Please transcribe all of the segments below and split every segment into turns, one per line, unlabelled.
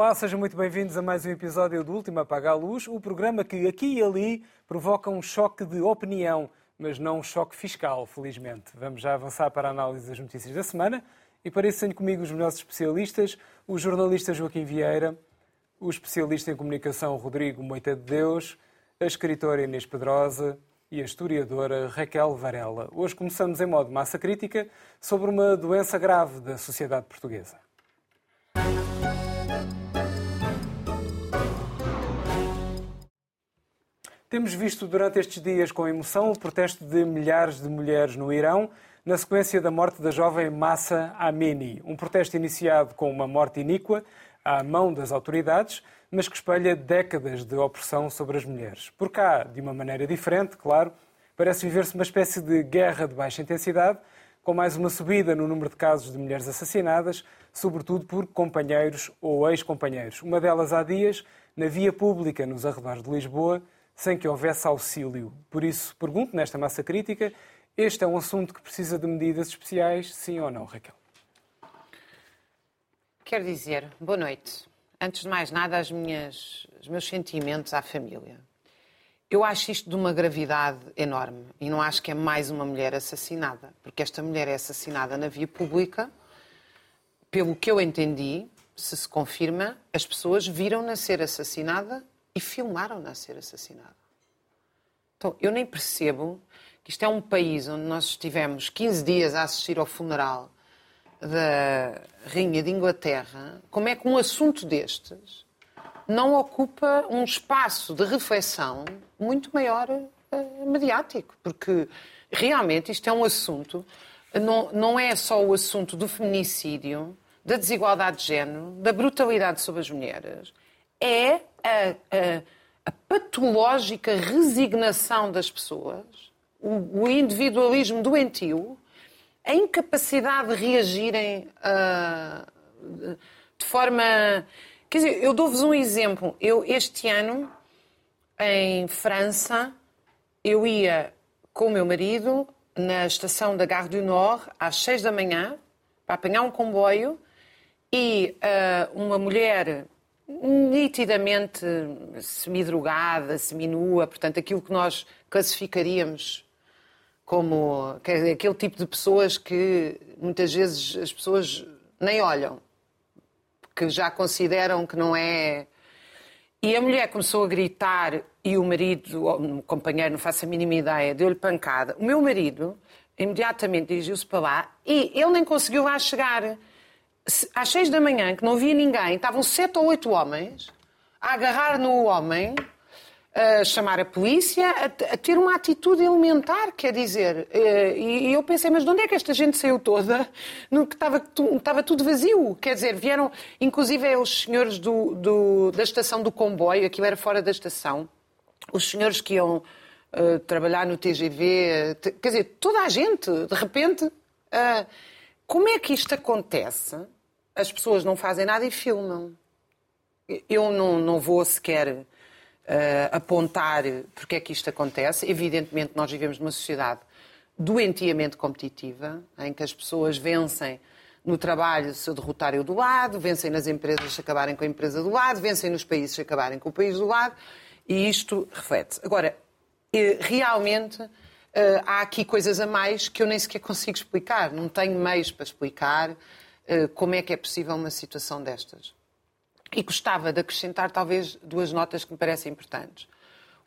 Olá, sejam muito bem-vindos a mais um episódio do Último Apaga a Luz, o programa que aqui e ali provoca um choque de opinião, mas não um choque fiscal, felizmente. Vamos já avançar para a análise das notícias da semana e para comigo os nossos especialistas, o jornalista Joaquim Vieira, o especialista em comunicação Rodrigo Moita de Deus, a escritora Inês Pedrosa e a historiadora Raquel Varela. Hoje começamos em modo massa crítica sobre uma doença grave da sociedade portuguesa. Temos visto durante estes dias com emoção o protesto de milhares de mulheres no Irão na sequência da morte da jovem Massa Amini. Um protesto iniciado com uma morte iníqua à mão das autoridades, mas que espelha décadas de opressão sobre as mulheres. Por cá, de uma maneira diferente, claro, parece viver-se uma espécie de guerra de baixa intensidade, com mais uma subida no número de casos de mulheres assassinadas, sobretudo por companheiros ou ex-companheiros. Uma delas há dias, na via pública nos arredores de Lisboa, sem que houvesse auxílio. Por isso, pergunto nesta massa crítica, este é um assunto que precisa de medidas especiais, sim ou não, Raquel?
Quero dizer, boa noite. Antes de mais nada, as minhas, os meus sentimentos à família. Eu acho isto de uma gravidade enorme e não acho que é mais uma mulher assassinada, porque esta mulher é assassinada na via pública. Pelo que eu entendi, se se confirma, as pessoas viram-na ser assassinada e filmaram-na ser assassinada. Então, eu nem percebo que isto é um país onde nós estivemos 15 dias a assistir ao funeral da Rainha de Inglaterra, como é que um assunto destes não ocupa um espaço de reflexão muito maior uh, mediático? Porque realmente isto é um assunto, não, não é só o assunto do feminicídio, da desigualdade de género, da brutalidade sobre as mulheres, é a, a, a patológica resignação das pessoas, o, o, individualismo doentio, a incapacidade de reagirem uh, de forma. Quer dizer, eu dou-vos um exemplo. Eu, este ano, em França, eu ia com o meu marido na estação da Gare du Nord às seis da manhã para apanhar um comboio e uh, uma mulher nitidamente semidrogada, seminua, portanto, aquilo que nós classificaríamos como aquele tipo de pessoas que muitas vezes as pessoas nem olham, que já consideram que não é. E a mulher começou a gritar e o marido, o companheiro, não faço a mínima ideia, deu-lhe pancada. O meu marido imediatamente dirigiu-se para lá e ele nem conseguiu lá chegar às seis da manhã, que não havia ninguém, estavam sete ou oito homens a agarrar no homem, a chamar a polícia, a, a ter uma atitude elementar, quer dizer. Eh, e, eu pensei, mas de onde é que esta gente saiu toda? No que estava, estava tudo vazio. Quer dizer, vieram, inclusive, é os senhores do, do, da estação do comboio, aquilo era fora da estação, os senhores que iam uh, trabalhar no TGV, quer dizer, toda a gente, de repente. Uh, como é que isto acontece? As pessoas não fazem nada e filmam. Eu não, não vou sequer uh, apontar porque é que isto acontece. Evidentemente, nós vivemos numa sociedade doentiamente competitiva, em que as pessoas vencem no trabalho se derrotarem o do lado, vencem nas empresas se acabarem com a empresa do lado, vencem nos países se acabarem com o país do lado, e isto reflete. Agora, eh, realmente Uh, há aqui coisas a mais que eu nem sequer consigo explicar. Não tenho meios para explicar uh, como é que é possível uma situação destas. E gostava de acrescentar talvez duas notas que me parecem importantes.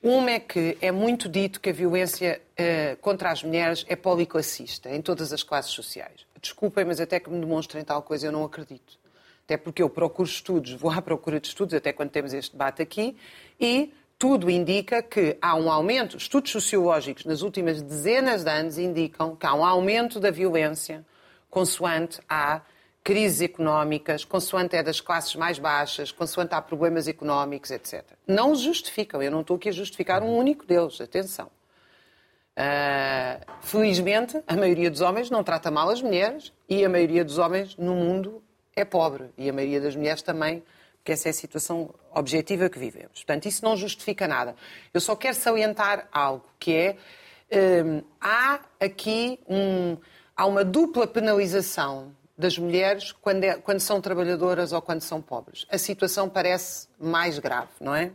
Uma é que é muito dito que a violência uh, contra as mulheres é policlassista, em todas as classes sociais. Desculpem, mas até que me demonstrem tal coisa eu não acredito. Até porque eu procuro estudos, vou à procura de estudos, até quando temos este debate aqui, e tudo indica que há um aumento, estudos sociológicos nas últimas dezenas de anos indicam que há um aumento da violência consoante há crises económicas, consoante é das classes mais baixas, consoante há problemas económicos, etc. Não justificam, eu não estou aqui a justificar um único deles, atenção. Uh, felizmente, a maioria dos homens não trata mal as mulheres e a maioria dos homens no mundo é pobre e a maioria das mulheres também porque essa é a situação objetiva que vivemos. Portanto, isso não justifica nada. Eu só quero salientar algo, que é, hum, há aqui um, há uma dupla penalização das mulheres quando, é, quando são trabalhadoras ou quando são pobres. A situação parece mais grave, não é?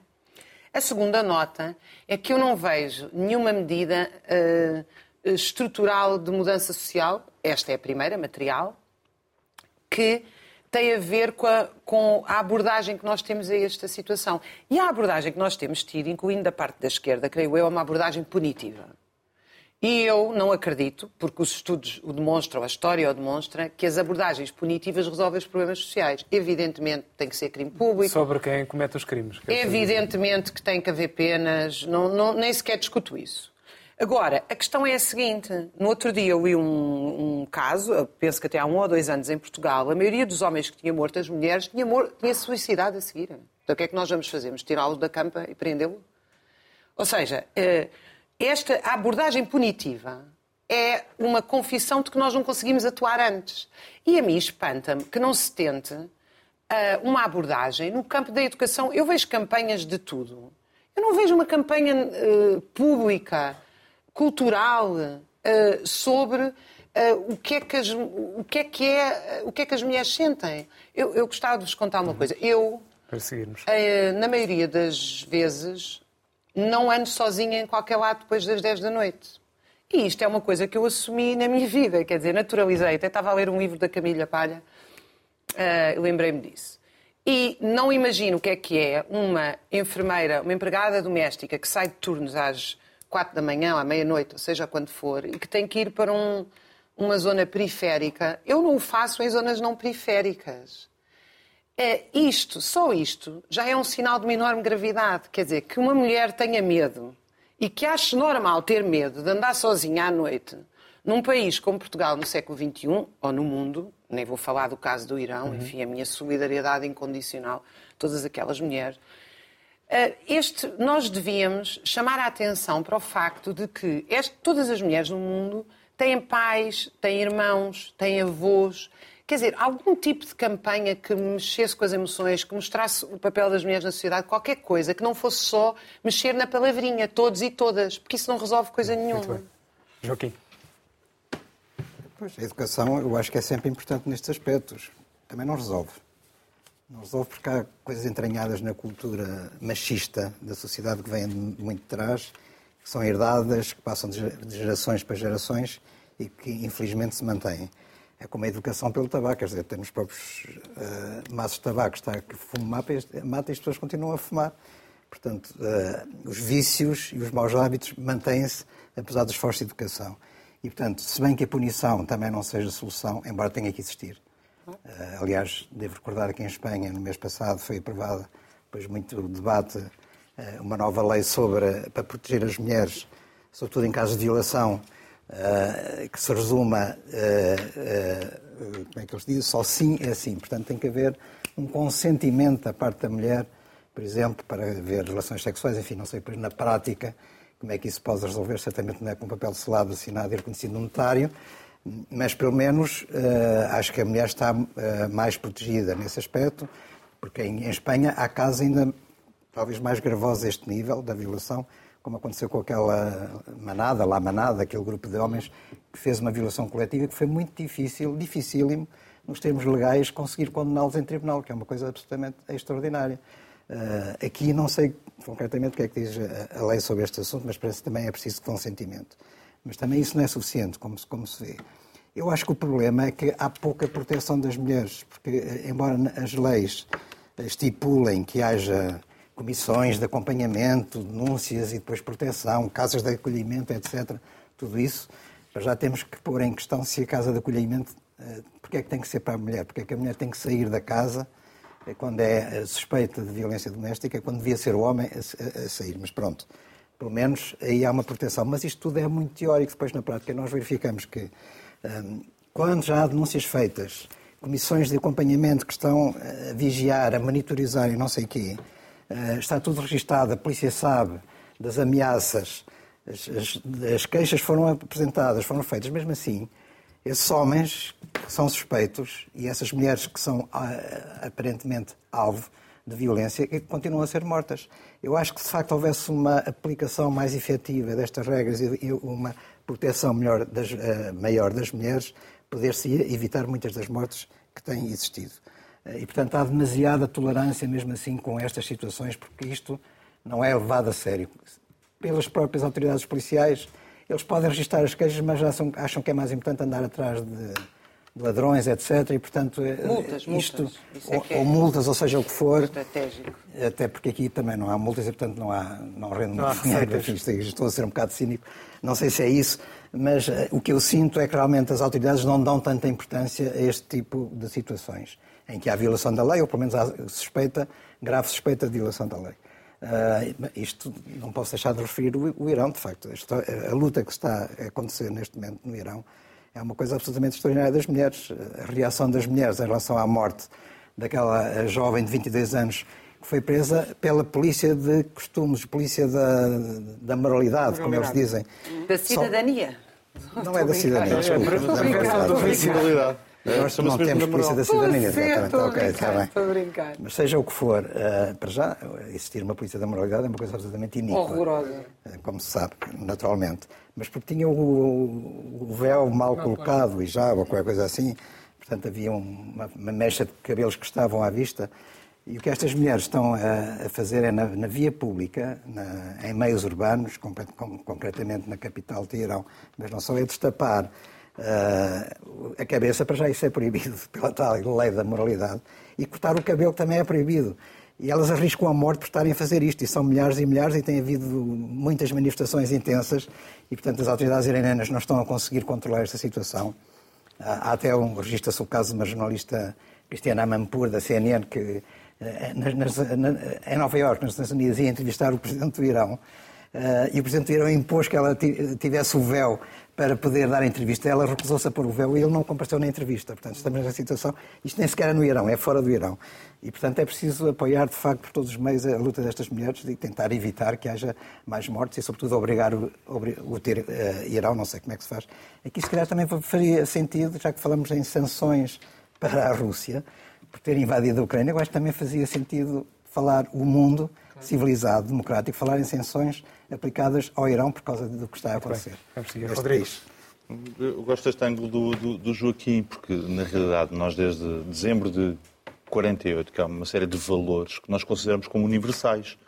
A segunda nota é que eu não vejo nenhuma medida uh, estrutural de mudança social, esta é a primeira, material, que tem a ver com a, com a, abordagem que nós temos a esta situação. E a abordagem que nós temos tido, incluindo da parte da esquerda, creio eu, é uma abordagem punitiva. E eu não acredito, porque os estudos o demonstram, a história o demonstra, que as abordagens punitivas resolvem os problemas sociais. Evidentemente tem que ser crime público.
Sobre quem comete os crimes.
Evidentemente que tem que haver penas, não, não, nem sequer discuto isso. Agora, a questão é a seguinte: no outro dia eu li um, um, caso, penso que até há um ou dois anos em Portugal, a maioria dos homens que tinha morto as mulheres tinha, tinha suicidado a seguir. Então o que é que nós vamos fazer? Vamos tirá-lo da campa e prendê-lo? Ou seja, eh, esta abordagem punitiva é uma confissão de que nós não conseguimos atuar antes. E a mim espanta-me que não se tente eh, uma abordagem no campo da educação. Eu vejo campanhas de tudo. Eu não vejo uma campanha uh, pública cultural uh, sobre uh, o, que é que as, o que é que é o que é que as mulheres sentem. Eu, eu gostava de vos contar uma coisa. Eu, uh, na maioria das vezes, não ando sozinha em qualquer lado depois das 10 da noite. E isto é uma coisa que eu assumi na minha vida, quer dizer, naturalizei. Até estava a ler um livro da Camila Palha, uh, lembrei-me disso. E não imagino o que é que é uma enfermeira, uma empregada doméstica que sai de turnos às quatro da manhã, à meia-noite, ou seja, quando for, e que tem que ir para um, uma zona periférica, eu não o faço em zonas não periféricas. É, isto, só isto, já é um sinal de uma enorme gravidade. Quer dizer, que uma mulher tenha medo e que ache normal ter medo de andar sozinha à noite num país como Portugal no século XXI, ou no mundo, nem vou falar do caso do Irão, uhum. enfim, a minha solidariedade incondicional, todas aquelas mulheres, este, nós devíamos chamar a atenção para o facto de que este, todas as mulheres no mundo têm pais, têm irmãos, têm avós. Quer dizer, algum tipo de campanha que mexesse com as emoções, que mostrasse o papel das mulheres na sociedade, qualquer coisa, que não fosse só mexer na palavrinha, todos e todas, porque isso não resolve coisa nenhuma.
Joaquim.
Pois, a educação eu acho que é sempre importante nestes aspectos. Também não resolve. Não resolve porque há coisas entranhadas na cultura machista da sociedade que vêm de muito de trás, que são herdadas, que passam de gerações para gerações e que infelizmente se mantêm. É como a educação pelo tabaco, quer dizer, temos próprios uh, maços de tabaco está, que fumam mata, e as pessoas continuam a fumar. Portanto, uh, os vícios e os maus hábitos mantêm-se apesar do esforço de educação. E, portanto, se bem que a punição também não seja a solução, embora tenha que existir, aliás, devo recordar que em Espanha, no mês passado, foi aprovada, depois muito debate, eh, uma nova lei sobre, para proteger as mulheres, sobretudo em casos de violação, eh, que se resuma, como é que eles dizem, só sim é sim. Portanto, tem que haver um consentimento da parte da mulher, por exemplo, para haver relações sexuais, enfim, não sei, na prática, como é que isso pode resolver, certamente não é com papel selado, assinado e reconhecido no notário, mas pelo menos uh, acho que a mulher está uh, mais protegida nesse aspecto, porque em, Espanha há casos ainda talvez mais gravosos a este nível da violação, como aconteceu com aquela manada, lá manada, aquele grupo de homens que fez uma violação coletiva que foi muito difícil, dificílimo, nos termos legais, conseguir condená-los em tribunal, que é uma coisa absolutamente extraordinária. Uh, aqui não sei concretamente o que é que diz a, a lei sobre este assunto, mas parece que também é preciso consentimento. Mas também isso não é suficiente, como, como se vê. Eu acho que o problema é que há pouca proteção das mulheres, porque, eh, embora as leis estipulem que haja comissões de acompanhamento, denúncias e depois proteção, casas de acolhimento, etc., tudo isso, já temos que pôr em questão se a casa de acolhimento, eh, porque é que tem que ser para a mulher, porque é que a mulher tem que sair da casa eh, quando é suspeita de violência doméstica, quando devia ser o homem a sair. Mas pronto, pelo menos aí há uma proteção. Mas isto tudo é muito teórico, depois na prática nós verificamos que quando já há denúncias feitas, comissões de acompanhamento que estão a vigiar, a monitorizar e não sei o quê, ah, está tudo registado, a polícia sabe das ameaças, as, as, as queixas foram apresentadas, foram feitas, mesmo assim, esses homens que são suspeitos e essas mulheres que são ah, aparentemente alvo de violência continuam a ser mortas. Eu acho que se de facto houvesse uma aplicação mais efetiva destas regras e uma proteção melhor das, uh, maior das mulheres, poder-se evitar muitas das mortes que têm existido. E, portanto, há demasiada tolerância mesmo assim com estas situações, porque isto não é levado a sério. Pelas próprias autoridades policiais, eles podem registrar as queixas, mas acham, que é mais importante andar atrás de ladrões, etc. E, portanto,
eh, multas,
isto,
multas.
Ou, é ou, multas, ou seja o que for.
Estratégico.
Até porque aqui também não há multas e, portanto, não, há, não rende não muito dinheiro. Estou a ser um bocado cínico. Não sei se é isso, mas uh, o que eu sinto é que realmente as autoridades não dão tanta importância a este tipo de situações, em que há violação da lei, ou pelo menos há suspeita, grave suspeita de violação da lei. Uh, isto não posso deixar de referir o, o Irão, de facto. A, a luta que está a acontecer neste momento no Irão é uma coisa absolutamente extraordinária das mulheres. A reação das mulheres em relação à morte daquela jovem de 22 anos que foi presa pela polícia de costumes, polícia da, da moralidade, como eles dizem.
Da cidadania.
Só... Não é da cidadania, desculpa. É, da nós não temos polícia da cidadania,
exatamente. Ok, está bem. Estou a brincar.
Mas seja o que for, uh, para já, existir uma polícia da moralidade é uma coisa absolutamente iníqua.
Horrorosa.
Uh, como se sabe, naturalmente. Mas porque tinha o, o véu mal colocado e já, ou qualquer coisa assim. Portanto, havia uma, uma, mecha de cabelos que estavam à vista. E o que estas mulheres estão a, a fazer é na, na via pública, na, em meios urbanos, concretamente na capital de Teherão, mas não só é destapar Uh, a cabeça, para já isso é proibido pela tal lei da moralidade, e cortar o cabelo também é proibido. E elas arriscam a morte por estarem a fazer isto, e são milhares e milhares, e tem havido muitas manifestações intensas, e portanto as autoridades iranianas não estão a conseguir controlar esta situação. Há até um registra-se o caso de uma jornalista Cristiana Amanpour, da CNN, que eh, nas, nas, em Nova Iorque, nos Estados Unidos, ia entrevistar o presidente do Irão, Uh, e o Presidente do Irão impôs que ela tivesse o véu para poder dar a entrevista. Ela recusou-se a pôr o véu e ele não compareceu na entrevista. Portanto, estamos nessa situação. Isto nem sequer é no Irão, é fora do Irão. E, portanto, é preciso apoiar, de facto, por todos os meios a luta destas mulheres e tentar evitar que haja mais mortes e, sobretudo, obrigar o, o ter, uh, Irão, não sei como é que se faz. Aqui, se calhar, também faria sentido, já que falamos em sanções para a Rússia, por ter invadido a Ucrânia, eu acho que também fazia sentido falar o mundo civilizado, democrático, falar em sanções aplicadas ao Irão por causa do que está a acontecer.
Rodrigo.
Eu gosto deste ângulo do, do, do, Joaquim, porque na realidade nós desde dezembro de 48, que há uma série de valores que nós consideramos como universais.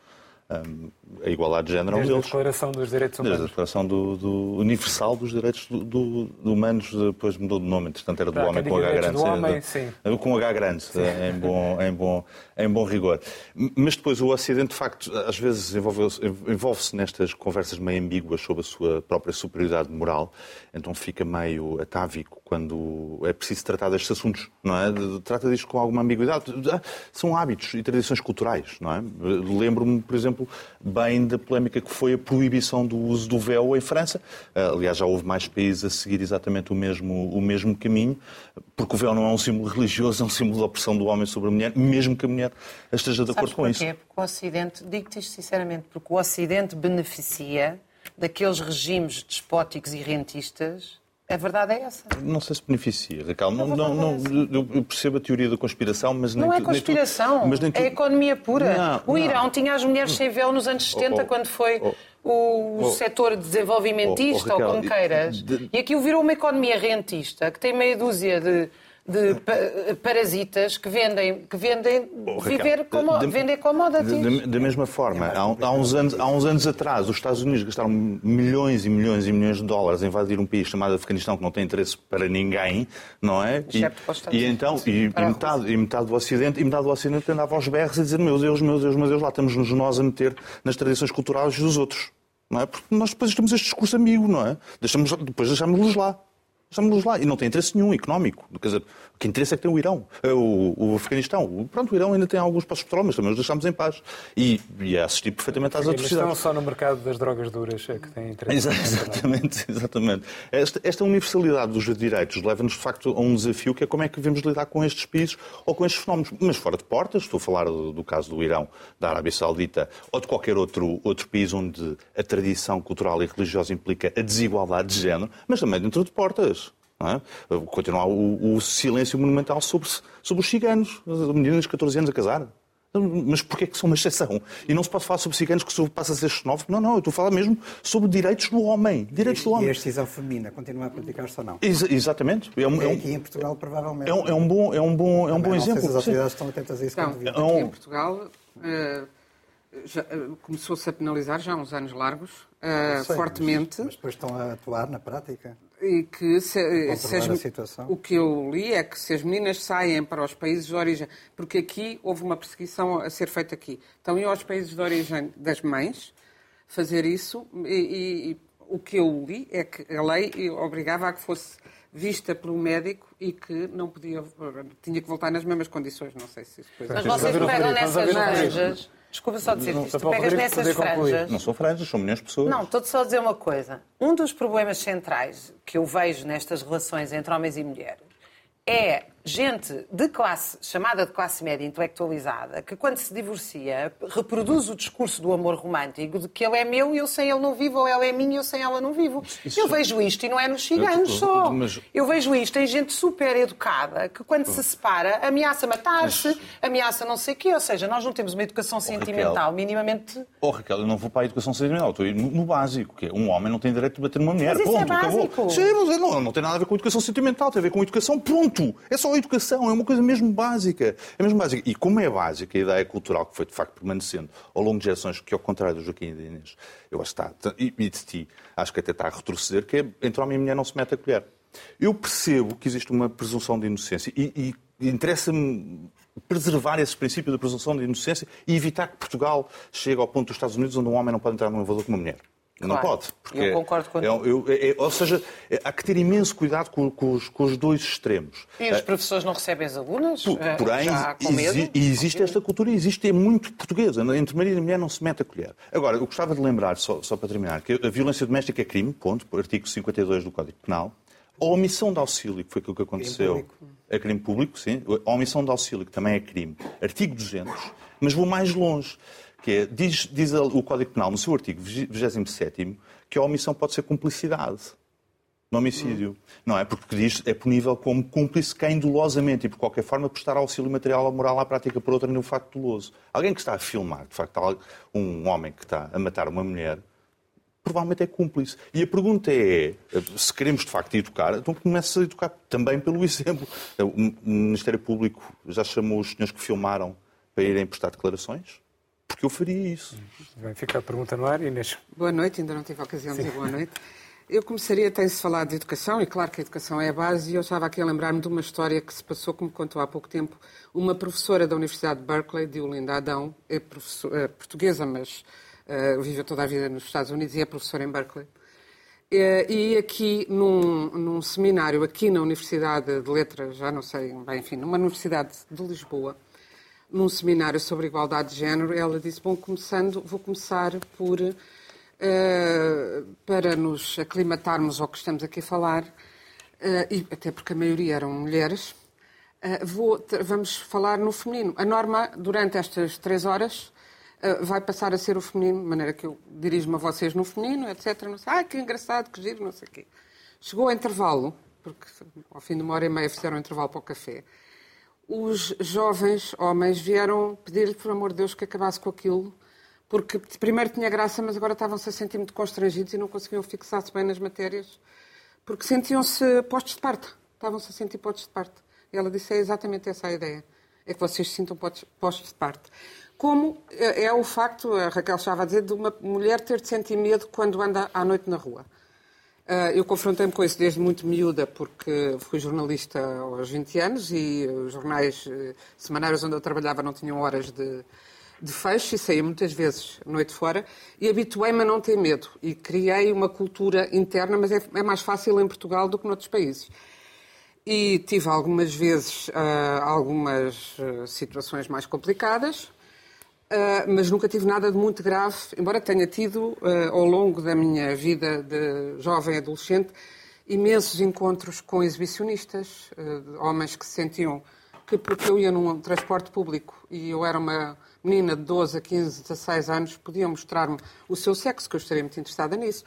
Um, a igualdade de género
Desde
a
Declaração dos Direitos Humanos.
Desde a Declaração do, do Universal dos Direitos do, do, Humanos, depois mudou de nome, entretanto era do homem com H grande.
Do homem, sim.
Com H grande, em bom, em, bom, em bom rigor. Mas depois o Ocidente, de facto, às vezes envolve-se envolve nestas conversas meio ambíguas sobre a sua própria superioridade moral, então fica meio atávico quando é preciso tratar destes assuntos, não é? Trata disto com alguma ambiguidade. São hábitos e tradições culturais, não é? Lembro-me, por exemplo, bem da polémica que foi a proibição do uso do véu em França. Aliás, já houve mais países a seguir exatamente o mesmo, o mesmo caminho, porque o véu não é um símbolo religioso, é um símbolo de opressão do homem sobre a mulher, mesmo que a mulher esteja de acordo
com
isso.
Porque o Ocidente, digo-te isto sinceramente, porque o Ocidente beneficia daqueles regimes despóticos e rentistas a verdade é essa.
Não sei se beneficia, Raquel. Não, não, não, é eu percebo a teoria da conspiração, mas
nem
Não
é conspiração, mas nem tu... é economia pura. Não, o Irão não. tinha as mulheres sem véu nos anos 70, oh, oh, quando foi oh, o oh, setor desenvolvimentista, ou como queiras. De... E aquilo virou uma economia rentista, que tem meia dúzia de de parasitas que vendem, que vendem oh, viver como, de, vendem commodities.
Da mesma forma, há, há, uns anos, há uns anos atrás, os Estados Unidos gastaram milhões e milhões e milhões de dólares a invadir um país chamado Afeganistão que não tem interesse para ninguém, não é?
E,
e então, e, e, metade, e metade do Ocidente, e metade do Ocidente andava aos berros a dizer, meu Deus, meu Deus, meu Deus, lá estamos nós a meter nas tradições culturais dos outros. Não é? Porque nós depois temos este discurso amigo, não é? Deixamos, depois deixamos-los lá. Deixamos-los lá. E não tem interesse nenhum económico. Quer dizer, que interesse é que tem o Irão, eh, o, o Afeganistão. Pronto, o Irão ainda tem alguns passos de petróleo, mas também os deixamos em paz. E, e é assistir perfeitamente às atrocidades.
Estão só no mercado das drogas duras é que têm interesse.
Exatamente, exatamente. Esta, esta universalidade dos direitos leva-nos, de facto, a um desafio que é como é que devemos lidar com estes países ou com estes fenómenos. Mas fora de portas, estou a falar do, do caso do Irão, da Arábia Saudita ou de qualquer outro, outro país onde a tradição cultural e religiosa implica a desigualdade de género, mas também dentro de portas. É? Continuar o, o, silêncio monumental sobre, sobre os ciganos, meninas de 14 anos a casar. Mas porquê que são uma exceção? E não se pode falar sobre ciganos que passa a ser xenófobo. Não, não, eu estou a falar mesmo sobre direitos do homem. Direitos do homem.
E a excisão feminina continua a praticar-se ou não?
Ex exatamente.
É, um, é um, aqui em Portugal, provavelmente.
É um, é um bom, é um bom, é um bom exemplo.
Não sei se as autoridades estão atentas a isso
então, Aqui em Portugal uh, uh, começou-se a penalizar já há uns anos largos, uh, sei, fortemente.
Mas, mas depois estão a atuar na prática?
E que se, se as, o que eu li é que se as meninas saem para os países de origem, porque aqui houve uma perseguição a ser feita aqui, então iam aos países de origem das mães fazer isso e, e, o que eu li é que a lei obrigava a que fosse vista pelo médico e que não podia, tinha que voltar nas mesmas condições, não sei se isso depois...
Mas vocês pegam nessas. Desculpa só dizer isto. Tu pegas nessas franjas.
Não são franjas, são milhões de pessoas.
Não, estou só a dizer uma coisa. Um dos problemas centrais que eu vejo nestas relações entre homens e mulheres é gente de classe, chamada de classe média intelectualizada, que quando se divorcia reproduz o discurso do amor romântico de que ele é meu e eu sem ele não vivo, ou ela é minha e eu sem ela não vivo. Isso eu vejo isto e não é nos ciganos só. Mas... Eu vejo isto em gente super educada que quando se separa ameaça matar-se, mas... ameaça não sei o quê. Ou seja, nós não temos uma educação oh, sentimental Raquel. minimamente...
Oh Raquel, eu não vou para a educação sentimental, estou no, no básico, que é um homem não tem direito de bater numa mulher.
Mas
isso
ponto, é básico. Acabou.
Sim, mas não, não tem nada a ver com educação sentimental, tem a ver com educação, ponto. É só educação, é uma coisa mesmo básica. É mesmo básica. E como é básica a ideia cultural que foi de facto permanecendo ao longo de gerações, que ao contrário do Joaquim e da Inês, eu acho que está, e de ti, acho que até está a retroceder, que é entre homem e mulher não se mete a colher. Eu percebo que existe uma presunção de inocência e, e interessa-me preservar esse princípio da presunção de inocência e evitar que Portugal chegue ao ponto dos Estados Unidos onde um homem não pode entrar num elevador com uma mulher. Claro. Não pode.
Porque eu concordo com
é, eu, é, Ou seja, é, há que ter imenso cuidado com, com, os, com, os, dois extremos.
E os professores não recebem as alunas? Por,
eh, porém, exi, e existe esta cultura, existe, é muito portuguesa. Entre marido e mulher não se mete a colher. Agora, eu gostava de lembrar, só, só para terminar, que a violência doméstica é crime, ponto, por artigo 52 do Código Penal. A omissão de auxílio, que foi aquilo que aconteceu, é crime público, sim. A omissão de auxílio, que também é crime. Artigo 200. Mas vou mais longe que é, diz, diz o Código Penal, no seu artigo 27 que a omissão pode ser cumplicidade no homicídio. Hum. Não é? Porque diz é punível como cúmplice quem dolosamente e por qualquer forma prestar auxílio material ou moral à prática por outra no facto doloso. Alguém que está a filmar, de facto, um homem que está a matar uma mulher, provavelmente é cúmplice. E a pergunta é, se queremos de facto educar, então começa a educar também pelo exemplo. O Ministério Público já chamou os senhores que filmaram para irem prestar declarações? Porque eu faria isso.
Bem, fica a pergunta no ar, Inês.
Boa noite, ainda não tive a ocasião de dizer boa noite. Eu começaria, tem-se falado de educação, e claro que a educação é a base, e eu estava aqui a lembrar-me de uma história que se passou, como contou há pouco tempo, uma professora da Universidade de Berkeley, Diolinda Adão, é, é portuguesa, mas uh, vive toda a vida nos Estados Unidos e é professora em Berkeley. Uh, e aqui, num, num, seminário, aqui na Universidade de Letras, já não sei, bem, enfim, numa universidade de Lisboa, num seminário sobre igualdade de género, ela disse: Bom, começando, vou começar por. Uh, para nos aclimatarmos ao que estamos aqui a falar, uh, e até porque a maioria eram mulheres, uh, vou, vamos falar no feminino. A norma, durante estas três horas, vai passar a ser o feminino, de maneira que eu dirijo-me a vocês no feminino, etc. Não sei, ah, que engraçado, que giro, não sei o quê. Chegou o intervalo, porque ao fim de uma hora e meia fizeram um intervalo para o café os jovens homens vieram pedir-lhe, por amor de Deus, que acabasse com aquilo, porque primeiro tinha graça, mas agora estavam-se a sentir muito constrangidos e não conseguiam fixar-se bem nas matérias, porque sentiam-se postos de parte. Estavam-se a sentir postos de parte. E ela disse: é exatamente essa a ideia. É que vocês se sintam postos de parte. Como é, é o facto, a Raquel estava a dizer, de uma mulher ter de sentir medo quando anda à noite na rua. Ah, eu confrontei-me com isso desde muito miúda, porque fui jornalista aos 20 anos e os jornais eh, semanários onde eu trabalhava não tinham horas de, de fecho e saía muitas vezes noite fora e habituei-me a não ter medo e criei uma cultura interna, mas é, é, mais fácil em Portugal do que noutros países. E tive algumas vezes uh, algumas situações mais complicadas, Uh, mas nunca tive nada de muito grave, embora tenha tido, uh, ao longo da minha vida de jovem adolescente, imensos encontros com exibicionistas, uh, homens que se sentiam que, porque eu ia num transporte público e eu era uma menina de 12 a 15, 16 anos, podiam mostrar-me o seu sexo, que eu estaria muito interessada nisso,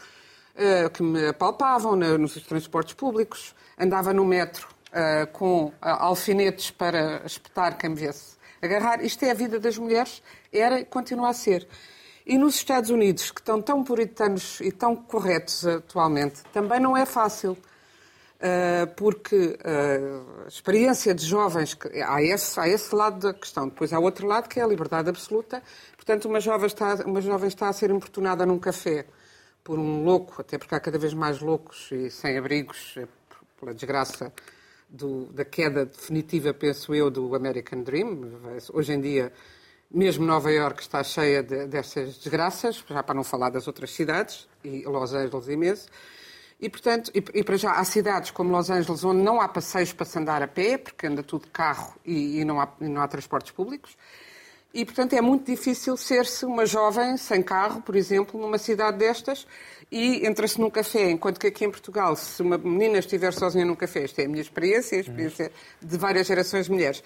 que me apalpavam nos transportes públicos, andava no metro com alfinetes para espetar quem me viesse agarrar. Isto é a vida das mulheres, era e continua a ser. E nos Estados Unidos, que estão tão puritanos e tão corretos atualmente, também não é fácil. Uh, porque uh, a experiência de jovens, há esse, há esse lado da questão, depois há outro lado que é a liberdade absoluta. Portanto, uma jovem está, uma jovem está a ser importunada num café por um louco, até porque há cada vez mais loucos e sem abrigos, eh, pela desgraça do, da queda definitiva, penso eu, do American Dream. Hoje em dia, mesmo Nova Iorque está cheia de, dessas desgraças, já para não falar das outras cidades, e Los Angeles imenso. E, portanto, e, e, para já há cidades como Los Angeles onde não há passeios para se andar a pé, porque anda tudo de carro e, e não, há, não há transportes públicos. E, portanto, é muito difícil ser-se uma jovem sem carro, por exemplo, numa cidade destas e entra-se num café, enquanto que aqui em Portugal, se uma menina estiver sozinha num café, esta é a minha experiência, a experiência de várias gerações de mulheres,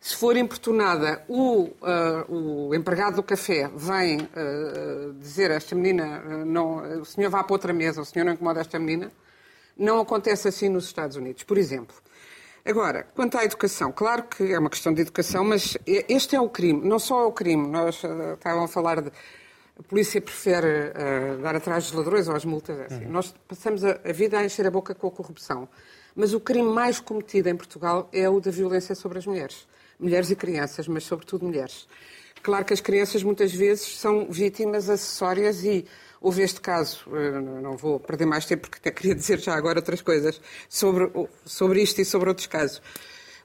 se for importunada, o, uh, o empregado do café vem uh, dizer a esta menina, uh, não, o senhor vá para outra mesa, o senhor não incomoda esta menina, não acontece assim nos Estados Unidos, por exemplo. Agora, quanto à educação, claro que é uma questão de educação, mas este é o crime, não só é o crime. Nós uh, estavam a falar de. A polícia prefere dar atrás dos ladrões ou às multas. É assim. Uhum. Nós passamos a, a, vida a encher a boca com a corrupção. Mas o crime mais cometido em Portugal é o da violência sobre as mulheres. Mulheres e crianças, mas sobretudo mulheres. Claro que as crianças muitas vezes são vítimas acessórias e Houve este caso, eh, não vou perder mais tempo porque até queria dizer já agora outras coisas sobre, sobre isto e sobre outros casos.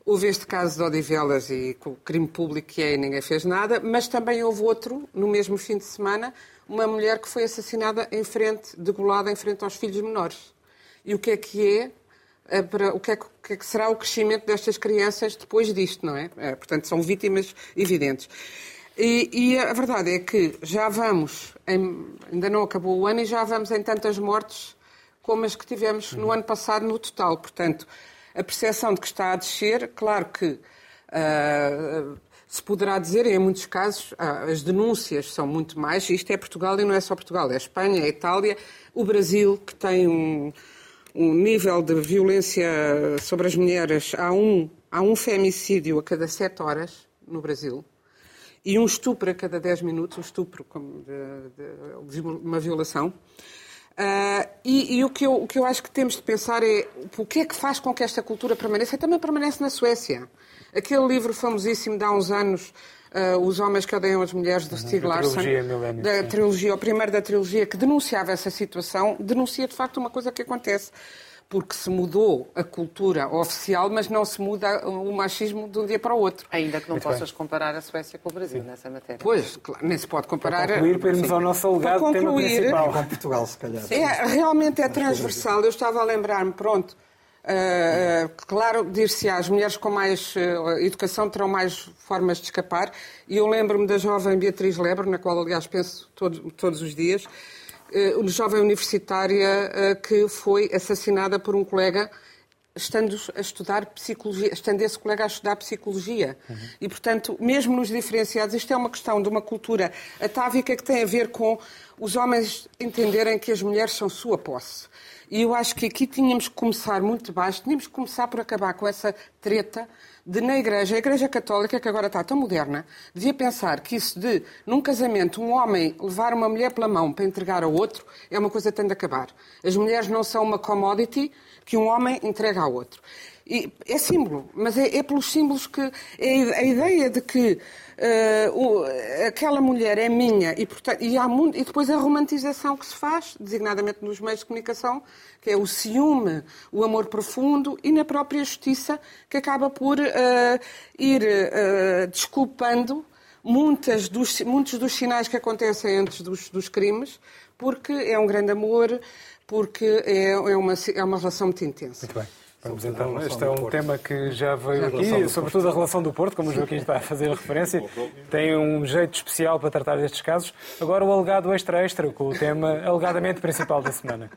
Houve este caso de Odivelas e o crime público que é e ninguém fez nada, mas também houve outro, no mesmo fim de semana, uma mulher que foi assassinada em frente, degolada em frente aos filhos menores. E o que é que é para, o, que é, o que é que será o crescimento destas crianças depois disto, não é? é portanto, são vítimas evidentes. E, e, a verdade é que já vamos, em, ainda não acabou o ano, e já vamos em tantas mortes como as que tivemos no ano passado no total. Portanto, a percepção de que está a descer, claro que uh, se poderá dizer, em muitos casos, uh, as denúncias são muito mais. Isto é Portugal e não é só Portugal, é Espanha, é Itália, o Brasil, que tem um, um nível de violência sobre as mulheres. Há um, há um femicídio a cada sete horas no Brasil e um estupro a cada 10 minutos, um estupro de, de uma violação. Uh, e, e o, que eu, o, que eu, acho que temos de pensar é o que é que faz com que esta cultura permaneça. E também permanece na Suécia. Aquele livro famosíssimo de há uns anos, uh, Os Homens que Odeiam as Mulheres, do uhum, Stieg Larsson, da trilogia, o primeiro da trilogia, que denunciava essa situação, denuncia de facto uma coisa que acontece porque se mudou a cultura oficial, mas não se muda o machismo de um dia para o outro.
Ainda que não Muito possas bem. comparar a Suécia com o Brasil Sim. nessa matéria.
Pois, claro, nem se pode comparar.
Para concluir, para irmos ao nosso alegado para concluir, tema principal.
Com Portugal, se calhar.
É, realmente é transversal. Eu estava a lembrar-me, pronto, Uh, claro, dir-se as mulheres com mais uh, educação terão mais formas de escapar. E eu lembro-me da jovem Beatriz Leber, na qual, aliás, penso todo, todos os dias, uh, jovem universitária uh, que foi assassinada por um colega estando a estudar psicologia, estando esse colega a estudar psicologia. Uhum. E, portanto, mesmo nos diferenciados, isto é uma questão de uma cultura atávica que tem a ver com os homens entenderem que as mulheres são sua posse. E eu acho que aqui tínhamos que começar muito baixo, tínhamos que começar por acabar com essa treta de na Igreja, a Igreja Católica, que agora está tão moderna, devia pensar que isso de, num casamento, um homem levar uma mulher pela mão para entregar ao outro é uma coisa que tem de acabar. As mulheres não são uma commodity que um homem entrega ao outro. E é símbolo, mas é, é pelos símbolos que. É a ideia de que uh, o, aquela mulher é minha e, portanto, e, há e depois a romantização que se faz, designadamente nos meios de comunicação, que é o ciúme, o amor profundo e na própria justiça, que acaba por uh, ir uh, desculpando muitas dos, muitos dos sinais que acontecem antes dos, dos crimes, porque é um grande amor, porque é, é, uma, é uma relação muito intensa.
Muito bem. Vamos então, este é um tema que já veio aqui, sobretudo a relação do Porto, como o Joaquim está a fazer a referência, tem um jeito especial para tratar destes casos. Agora o alegado extra-extra, com o tema alegadamente principal da semana.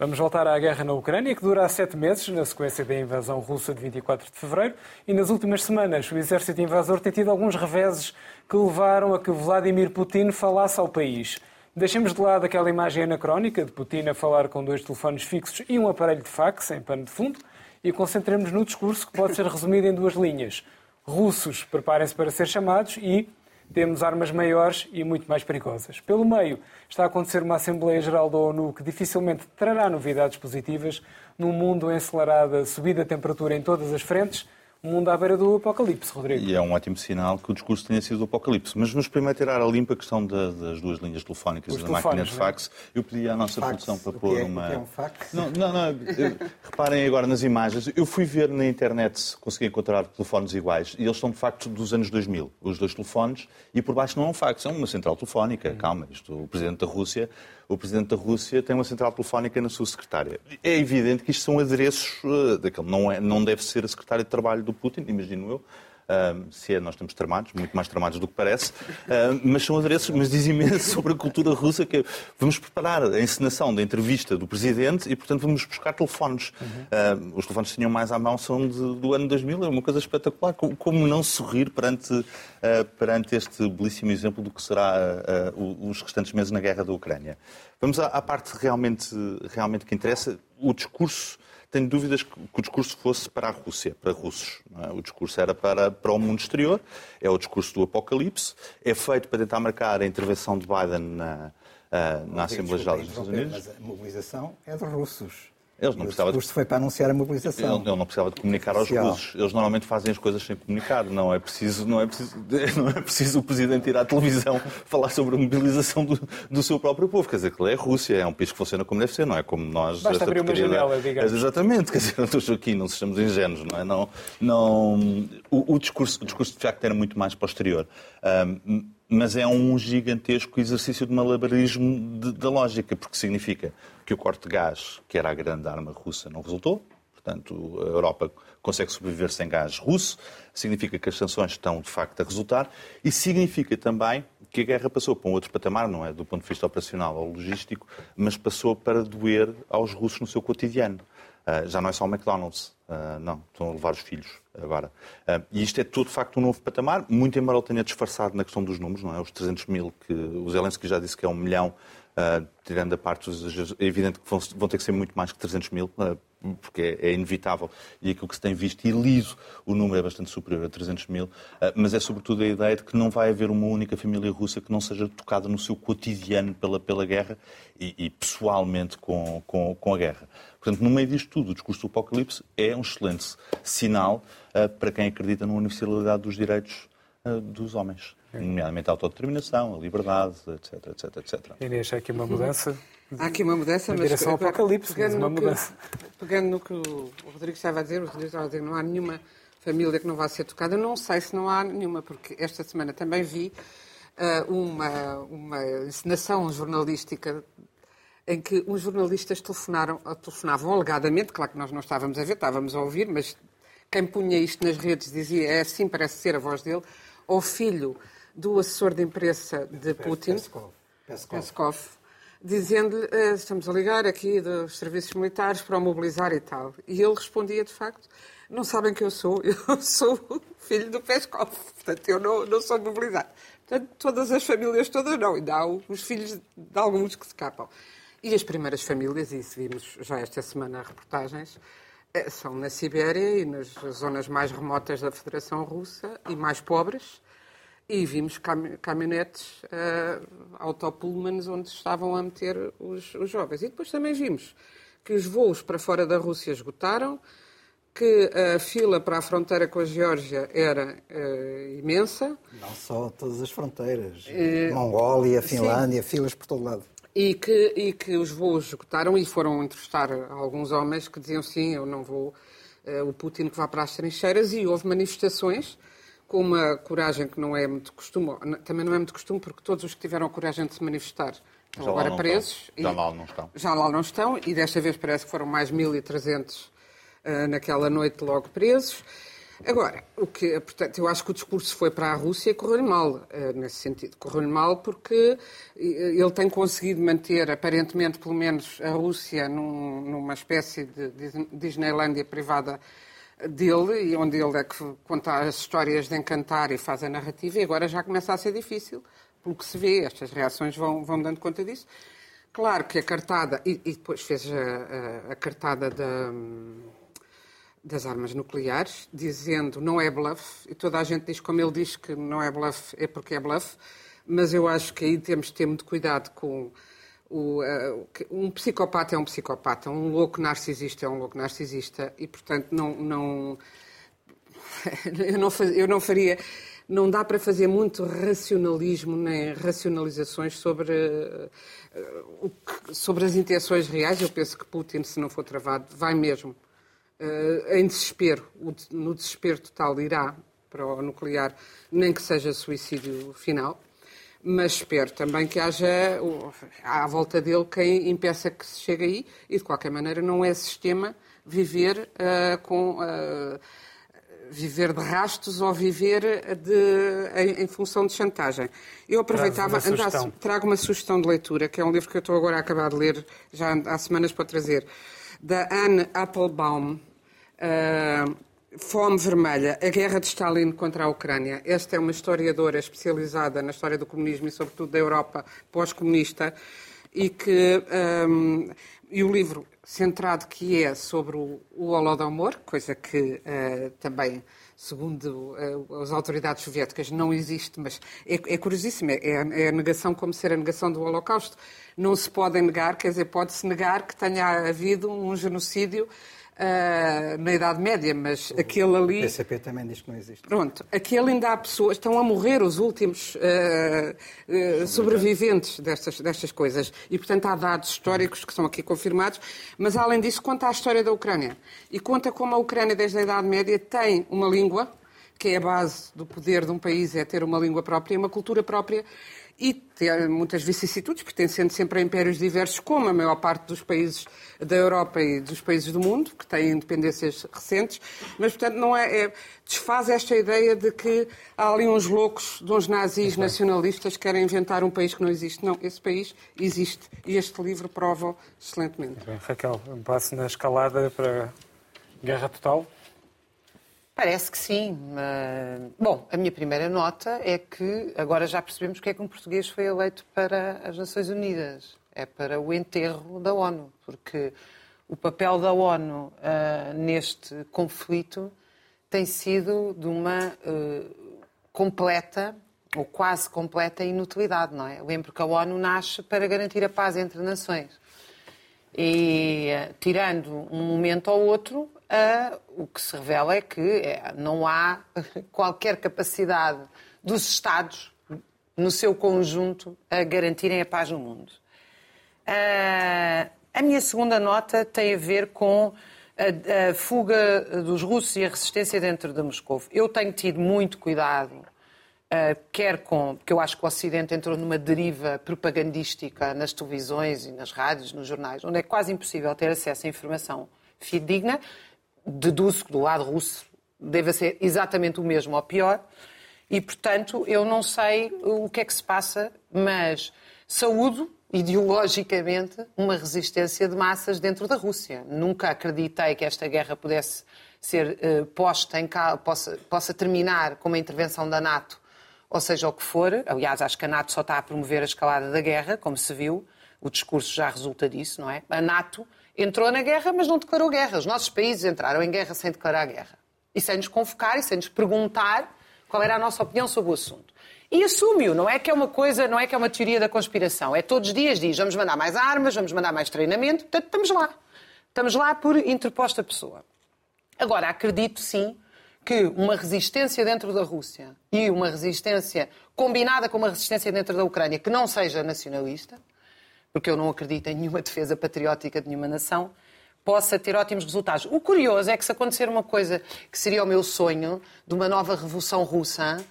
Vamos voltar à guerra na Ucrânia, que dura há sete meses, na sequência da invasão russa de 24 de fevereiro. E nas últimas semanas, o exército invasor tem tido alguns reveses que levaram a que Vladimir Putin falasse ao país. Deixemos de lado aquela imagem anacrónica de Putin a falar com dois telefones fixos e um aparelho de fax em pano de fundo e concentremos no discurso que pode ser resumido em duas linhas. Russos, preparem-se para ser chamados e temos armas maiores e muito mais perigosas. Pelo meio, está a acontecer uma Assembleia Geral da ONU que dificilmente trará novidades positivas num mundo em acelerada subida de temperatura em todas as frentes, um mundo à beira do apocalipse, Rodrigo.
E é um ótimo sinal que o discurso tenha sido do apocalipse. Mas vamos primeiro tirar a limpa a questão da, das duas linhas telefónicas
Os
e da máquina de
telefones,
fax. Eu pedi à nossa
Fax.
produção para
O
pôr
é-
uma.
o é um fax?
Não, não, não. Reparem agora nas imagens. Eu fui ver na internet se consegui encontrar telefones iguais e eles são de facto dos anos 2000. Os dois telefones e por baixo não é um fax, é uma central telefónica. Calma, isto, o presidente da Rússia. O presidente da Rússia tem uma central telefónica na sua secretária. É evidente que isto são adereços eh, daquele. Não, é, não deve ser a secretária de trabalho do Putin, imagino eu. Um, se é, nós estamos tramados, muito mais tramados do que parece, Um, mas são adereços, mas diz imenso sobre a cultura russa que vamos preparar a encenação da entrevista do Presidente e, portanto, vamos buscar telefones. Um, os telefones que tinham mais à mão são de- do ano 2000, é uma coisa espetacular. Como, como não sorrir perante, uh, perante este belíssimo exemplo do que será uh, uh, os restantes meses na guerra da Ucrânia. Vamos à, à parte realmente, realmente que interessa, o discurso tenho dúvidas que, que o discurso fosse para a Rússia, para russos. é? O discurso era para, para o mundo exterior, é o discurso do apocalipse, é feito para tentar marcar a intervenção de Biden na, ah, na Assembleia Geral dos Estados Unidos.
Mas a mobilização é dos russos.
Eles não
o
precisavam de-
discurso foi para anunciar a mobilização.
Ele, ele não precisava de comunicar aos
Oficial.
russos. Eles normalmente fazem as coisas sem comunicar. Não é preciso, não é preciso, não é preciso o presidente ir à televisão falar sobre a mobilização do, do seu próprio povo. Quer dizer, que ele é a Rússia, é um país que funciona como deve ser, não é como nós.
Basta abrir uma janela, digamos.
Exatamente, quer dizer, não estou aqui, não sejamos ingênuos, não é? Não, não, o, o discurso, o discurso de facto era muito mais posterior. Ahm, mas é um gigantesco exercício de malabarismo de- da lógica, porque significa que o corte de gás, que era a grande arma russa, não resultou. Portanto, a Europa consegue sobreviver sem gás russo. Significa que as sanções estão, de facto, a resultar. E significa também que a guerra passou para um outro patamar, não é do ponto de vista operacional ou logístico, mas passou para doer aos russos no seu cotidiano. Ah, já não é só o McDonald's, ah, não, estão a levar os filhos agora. Ah, e isto é todo, de facto, um novo patamar, muito embora ele tenha disfarçado na questão dos números, não é? Os 300 mil, que o Zelensky já disse que é um milhão, ah, tirando a parte dos exageros, é evidente que vão, ter que ser muito mais que 300 mil, ah, porque é, é inevitável, e aquilo que se tem visto e lido, o número é bastante superior a 300 mil, ah, mas é sobretudo a ideia de que não vai haver uma única família russa que não seja tocada no seu cotidiano pela, pela guerra e, e pessoalmente com, com, com a guerra. Portanto, no meio disto tudo, o discurso do Apocalipse é um excelente sinal para quem acredita na universalidade dos direitos dos homens, nomeadamente a autodeterminação, a liberdade, etc, etc, etc.
Inês, há aqui uma mudança.
Há aqui uma mudança, mas...
direção ao apocalipse,
pegando
mas uma
no que-
mudança.
Pegando no que o Rodrigo estava a dizer, o Rodrigo estava a dizer não há nenhuma família que não vá ser tocada. Eu não sei se não há nenhuma, porque esta semana também vi ah, uma, uma encenação jornalística em que uns jornalistas telefonaram, telefonavam alegadamente, claro que nós não estávamos a ver, estávamos a ouvir, mas quem punha isto nas redes dizia, é assim, parece ser a voz dele, ao filho do assessor de imprensa de Putin,
Peskov. Peskov.
Peskov, dizendo-lhe, "Eh, estamos a ligar aqui dos serviços militares para o mobilizar e tal. E ele respondia, de facto, não sabem que eu sou, eu sou filho do Peskov, portanto eu não, não sou mobilizado. Portanto, todas as famílias todas não, ainda há os filhos de alguns que se escapam. E as primeiras famílias, e isso vimos já esta semana reportagens, eh, são na Sibéria e nas zonas mais remotas da Federação Russa e mais pobres. E vimos cam- caminhonetes, uh, autopullmans, onde estavam a meter os, os jovens. E depois também vimos que os voos para fora da Rússia esgotaram, que a fila para a fronteira com a Geórgia era eh, imensa
Não só todas as fronteiras.
Eh,
Mongólia, Finlândia, filas por todo lado.
E que, e que os voos esgotaram e foram entrevistar alguns homens que diziam sim, eu não vou, eh, o Putin que vá para as trincheiras e houve manifestações com uma coragem que não é muito costume, também não é muito costume porque todos os que tiveram a coragem de se manifestar estão
Já
agora presos.
estão. Já lá não estão.
Já lá não estão e desta vez parece que foram mais 1.300 eh, naquela noite logo presos. Agora, o que, portanto, eu acho que o discurso foi para a Rússia e correu-lhe mal, eh, nesse sentido. Correu-lhe mal porque eh, ele tem conseguido manter, aparentemente, pelo menos, a Rússia num- numa espécie de Dis- Disneylândia privada dele, e onde ele é que conta as histórias de encantar e faz a narrativa, e agora já começa a ser difícil, pelo que se vê, estas reações vão, vão dando conta disso. Claro que a cartada, e, e depois fez a, a, a cartada da, das armas nucleares, dizendo não é bluff, e toda a gente diz como ele diz que não é bluff, é porque é bluff, mas eu acho que aí temos de ter muito cuidado com o, uh, um psicopata é um psicopata, um louco narcisista é um louco narcisista, e portanto não, não eu não, eu não faria não dá para fazer muito racionalismo nem racionalizações sobre, uh, sobre as intenções reais. Eu penso que Putin, se não for travado, vai mesmo em desespero, no desespero total, irá para o nuclear, nem que seja suicídio final. Mas espero também que haja à volta dele quem impeça que se chegue aí e, de qualquer maneira, não é sistema viver uh, com viver de rastos ou viver de, em, em, função de chantagem. Eu aproveitava, uma andasse, trago uma sugestão de leitura, que é um livro que eu estou agora a acabar de ler, já há semanas para trazer, da Anne Applebaum, uh, Fome Vermelha, a guerra de Stalin contra a Ucrânia. Esta é uma historiadora especializada na história do comunismo e, sobretudo, da Europa pós-comunista, e que um, e o livro centrado que é sobre o, o Holodomor, coisa que uh, também, segundo uh, as autoridades soviéticas, não existe, mas é, é curiosíssimo, é, é, a negação como ser a negação do Holocausto. Não se pode negar, quer dizer, pode-se negar que tenha havido um genocídio uh, na Idade Média, mas o aquele ali.
O PCP também diz que não existe.
Pronto, aquele ainda há pessoas, estão a morrer os últimos uh, sobreviventes destas, destas coisas. E, portanto, há dados históricos que são aqui confirmados, mas, além disso, conta a história da Ucrânia. E conta como a Ucrânia, desde a Idade Média, tem uma língua, que é a base do poder de um país, é ter uma língua própria, uma cultura própria e ter muitas vicissitudes, pertencendo sempre a impérios diversos, como a maior parte dos países da Europa e dos países do mundo, que têm independências recentes, mas, portanto, não é, é desfaz esta ideia de que há ali uns loucos, de uns nazis nacionalistas que querem inventar um país que não existe. Não, esse país existe e este livro prova excelentemente.
Bem, Raquel, um passo na escalada para guerra total.
Parece que sim. Bom, a minha primeira nota é que agora já percebemos porque é que um português foi eleito para as Nações Unidas. É para o enterro da ONU, porque o papel da ONU uh, neste conflito tem sido de uma uh, completa ou quase completa inutilidade, não é? Lembro que a ONU nasce para garantir a paz entre nações. E, uh, tirando um momento ou outro, uh, o que se revela é que é, não há qualquer capacidade dos Estados, no seu conjunto, a garantirem a paz no mundo. Uh, a minha segunda nota tem a ver com a, a, fuga dos russos e a resistência dentro de Moscou. Eu tenho tido muito cuidado, uh, quer com. porque eu acho que o Ocidente entrou numa deriva propagandística nas televisões e nas rádios, nos jornais, onde é quase impossível ter acesso a informação fidedigna deduzo que do lado russo deve ser exatamente o mesmo ou pior. E, portanto, eu não sei o que é que se passa, mas saúdo ideologicamente uma resistência de massas dentro da Rússia. Nunca acreditei que esta guerra pudesse ser uh, posta em possa, possa terminar com uma intervenção da NATO, ou seja, o que for. Aliás, acho que a NATO só está a promover a escalada da guerra, como se viu. O discurso já resulta disso, não é? A NATO entrou na guerra, mas não declarou guerra. Os nossos países entraram em guerra sem declarar guerra. E sem nos convocar e sem nos perguntar qual era a nossa opinião sobre o assunto. E assume-o, não é que é uma coisa, não é que é uma teoria da conspiração. É todos os dias diz, vamos mandar mais armas, vamos mandar mais treinamento, portanto estamos lá. Estamos lá por interposta pessoa. Agora, acredito sim que uma resistência dentro da Rússia e uma resistência combinada com uma resistência dentro da Ucrânia que não seja nacionalista, porque eu não acredito em nenhuma defesa patriótica de nenhuma nação, possa ter ótimos resultados. O curioso é que se acontecer uma coisa que seria o meu sonho, de uma nova revolução russa,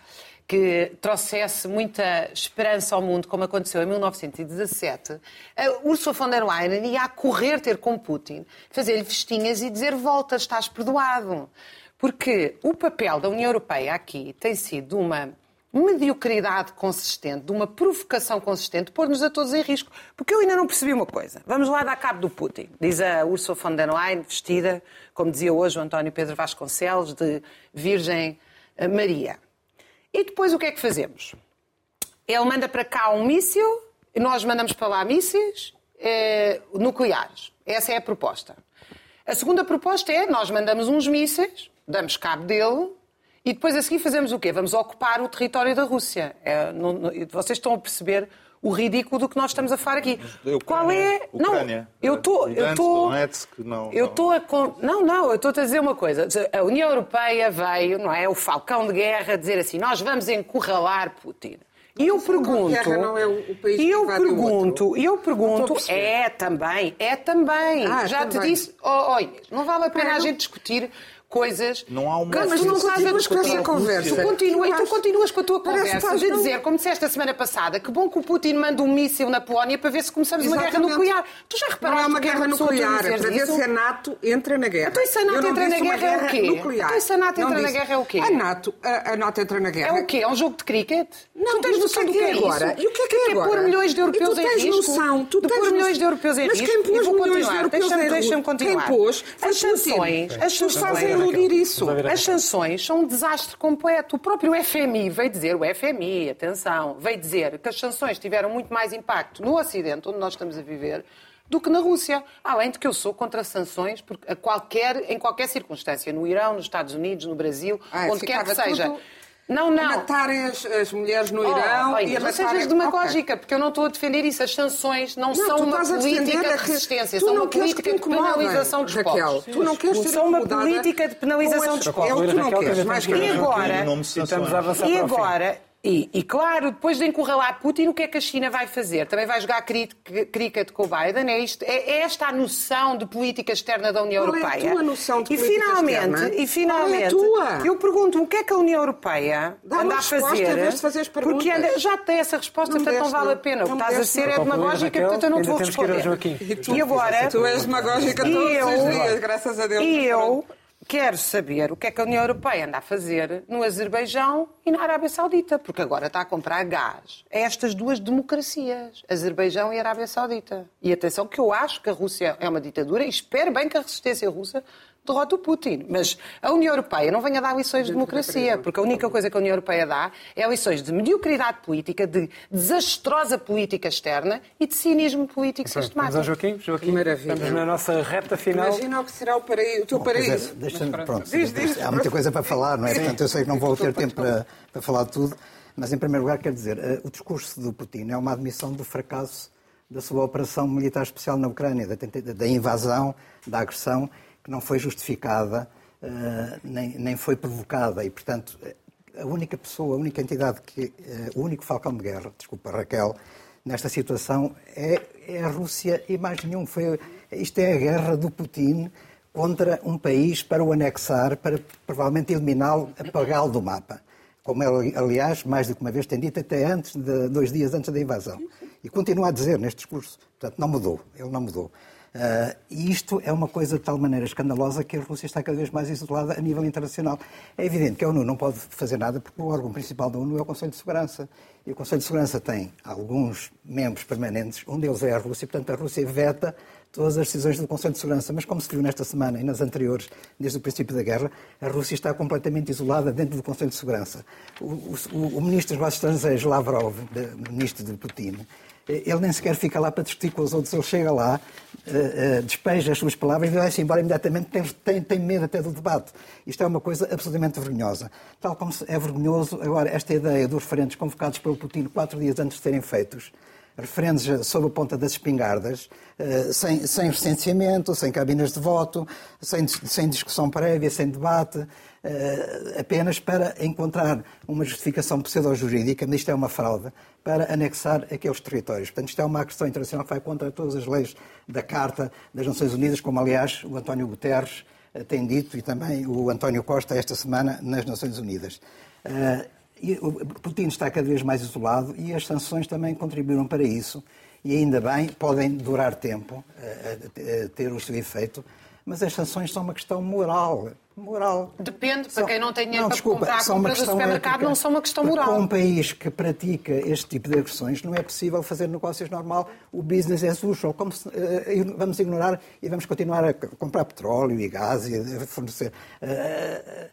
que trouxesse muita esperança ao mundo, como aconteceu em 1917, a Ursula von der Leyen ia a correr ter com Putin, fazer-lhe festinhas e dizer volta, estás perdoado. Porque o papel da União Europeia aqui tem sido uma mediocridade consistente, de uma provocação consistente, pôr-nos a todos em risco. Porque eu ainda não percebi uma coisa. Vamos lá dar cabo do Putin. Diz a Ursula von der Leyen, vestida, como dizia hoje o António Pedro Vasconcelos, de Virgem Maria. E depois o que é que fazemos? ele manda para cá um míssil, nós mandamos para lá mísseis eh, nucleares. Essa é a proposta. A segunda proposta é, nós mandamos uns mísseis, damos cabo dele, e depois a seguir fazemos o quê? Vamos ocupar o território da Rússia. É, não, não, vocês estão a perceber o ridículo do que nós estamos a falar aqui.
Ucrânia,
Qual é?
Ucrânia.
Não, eu estou, eu estou,
Donetsk, não,
eu estou a con- não, não, eu estou a dizer uma coisa. A União Europeia veio, não é, o falcão de guerra dizer assim, nós vamos encurralar Putin. E eu
falcão de
pergunto,
guerra não é o- o país
e
que
eu pergunto, e eu pergunto, é também, é também.
Ah,
Já te disse, oh, Inês, não vale a pena a gente discutir coisas.
Não há uma
que
Mas
tu
não
estás a
continuas com essa
discutir.
conversa.
Tu, continua, e tu continuas com a tua
Parece
conversa de
num-
dizer, como disseste a semana passada, que bom que o Putin manda um míssil na Polónia para ver se começamos uma guerra
Exatamente.
nuclear. Tu já
Não
reparaste
é uma
é
guerra nuclear, é para ver se a NATO entra na guerra.
Então, se a NATO
Eu não
entra na guerra, é o quê?
Nuclear.
Então, se a NATO
Não
entra na guerra, é o quê?
A NATO, a, a NATO entra na guerra.
É o quê? É um jogo de cricket?
Não,
tu tens
mas
noção
que
do
é
que é
que é agora?
isso?
E o que é que é agora?
pôr milhões de europeus
tu
em
tens
risco?
noção, tu
de
tens
pôr milhões de europeus em
Mas
risco?
quem pôs milhões de
continuar.
europeus
Deixa-me
em risco?
continuar.
Quem pôs
As sanções, as
a
sanções,
iludir isso.
As sanções são um desastre completo. O próprio FMI veio dizer, o FMI, atenção, veio dizer que as sanções tiveram muito mais impacto no Ocidente, onde nós estamos a viver, do que na Rússia. Além de que eu sou contra sanções porque a qualquer, em qualquer circunstância, no Irão, nos Estados Unidos, no Brasil,
Ah,
onde quer que seja.
tudo
Não, não.
matarem as, as mulheres no
Oh,
Irão e a
não
matarem...
sejas demagógica, porque eu não estou a defender isso. As sanções não,
Não,
são uma política
é
de
que
resistência, são uma política de penalização dos
Raquel.
povos.
Tu não queres ser
São uma política de penalização dos povos.
É o que tu não queres, mais
que
E agora,
E
e agora, e, e claro, depois de encurralar Putin, o que é que a China vai fazer? Também vai jogar cri- cricket com o Biden? É, isto, é, é esta a noção de política externa da União
Qual é a
Europeia?
tua noção de
e
política
finalmente,
externa?
E finalmente,
Qual é a tua?
eu pergunto, o que é que a União Europeia
Dá
anda a
resposta,
fazer?
em vez de fazeres
porque
perguntas.
anda, já tem essa resposta,
Não
portanto não vale a
não.
pena. O que estás a ser
não.
é demagógica, portanto eu não te vou responder.
Joaquim.
E agora,
Tu és demagógica
E
todos
eu-
os dias, graças a Deus.
e eu quero saber o que é que a União Europeia anda a fazer no Azerbaijão e na Arábia Saudita, porque agora está a comprar gás a estas duas democracias, Azerbaijão e Arábia Saudita. E atenção que eu acho que a Rússia é uma ditadura e espero bem que a resistência russa derrote o Putin. Mas a União Europeia não venha dar lições de democracia, porque a única coisa que a União Europeia dá é lições de mediocridade política, de desastrosa política externa e de cinismo político
Vamos ao
sistemático.
Joaquim. Joaquim,
Maravilha.
estamos na nossa reta final.
Imagina o que será o, paraíso, o teu
dizer,
paraíso.
deixa-
Mas
pronto,
Diz, diz.
há muita coisa para falar, não é?
Sim.
Portanto, eu sei que não vou ter tempo para, para falar de tudo, mas em primeiro lugar, quero dizer, eh, o discurso do Putin é uma admissão do fracasso da sua operação militar especial na Ucrânia, da invasão, da agressão, que não foi justificada, eh, nem, nem foi provocada. E, portanto, a única pessoa, a única entidade, que, eh, o único falcão de guerra, desculpa Raquel, nesta situação é, é a Rússia e mais nenhum. Foi, isto é a guerra do Putin contra um país para o anexar, para provavelmente eliminá-lo, apagá-lo do mapa. Como ele, aliás, mais do que uma vez tem dito, até antes de, dois dias antes da invasão. E continua a dizer neste discurso. Portanto, não mudou. Ele não mudou. Ah, e isto é uma coisa de tal maneira escandalosa que a Rússia está cada vez mais isolada a nível internacional. É evidente que a ONU não pode fazer nada porque o órgão principal da ONU é o Conselho de Segurança. E o Conselho de Segurança tem alguns membros permanentes, um deles é a Rússia, portanto a Rússia veta todas as decisões do Conselho de Segurança. Mas como se viu nesta semana e nas anteriores, desde o princípio da guerra, a Rússia está completamente isolada dentro do Conselho de Segurança. O, o, o ministro dos Negócios Estrangeiros, Lavrov, de, ministro de Putin, ele nem sequer fica lá para discutir com os outros, ele chega lá, uh, uh, despeja as suas palavras e vai-se embora imediatamente, tem, tem, tem, medo até do debate. Isto é uma coisa absolutamente vergonhosa. Tal como é vergonhoso agora esta ideia dos referentes convocados pelo Putin quatro dias antes de serem feitos, referentes sob a ponta das espingardas, uh, sem, sem recenseamento, sem cabinas de voto, sem, sem discussão prévia, sem debate, Uh, apenas para encontrar uma justificação pseudo-jurídica, mas isto é uma fraude, para anexar aqueles territórios. Portanto, isto é uma questão internacional que vai contra todas as leis da Carta das Nações Unidas, como aliás o António Guterres uh, tem dito e também o António Costa esta semana nas Nações Unidas. Uh, e Putin está cada vez mais isolado e as sanções também contribuíram para isso. E ainda bem, podem durar tempo, ter o seu efeito, mas as sanções são uma questão moral. Moral.
Depende, para quem não tem dinheiro
não,
para
desculpa,
comprar a
são uma
compra do supermercado,
ética.
não são uma questão moral.
Com um país que pratica este tipo de agressões, não é possível fazer negócios normal. O business as usual. Como se, uh, vamos ignorar e vamos continuar a comprar petróleo e gás e a fornecer. Uh,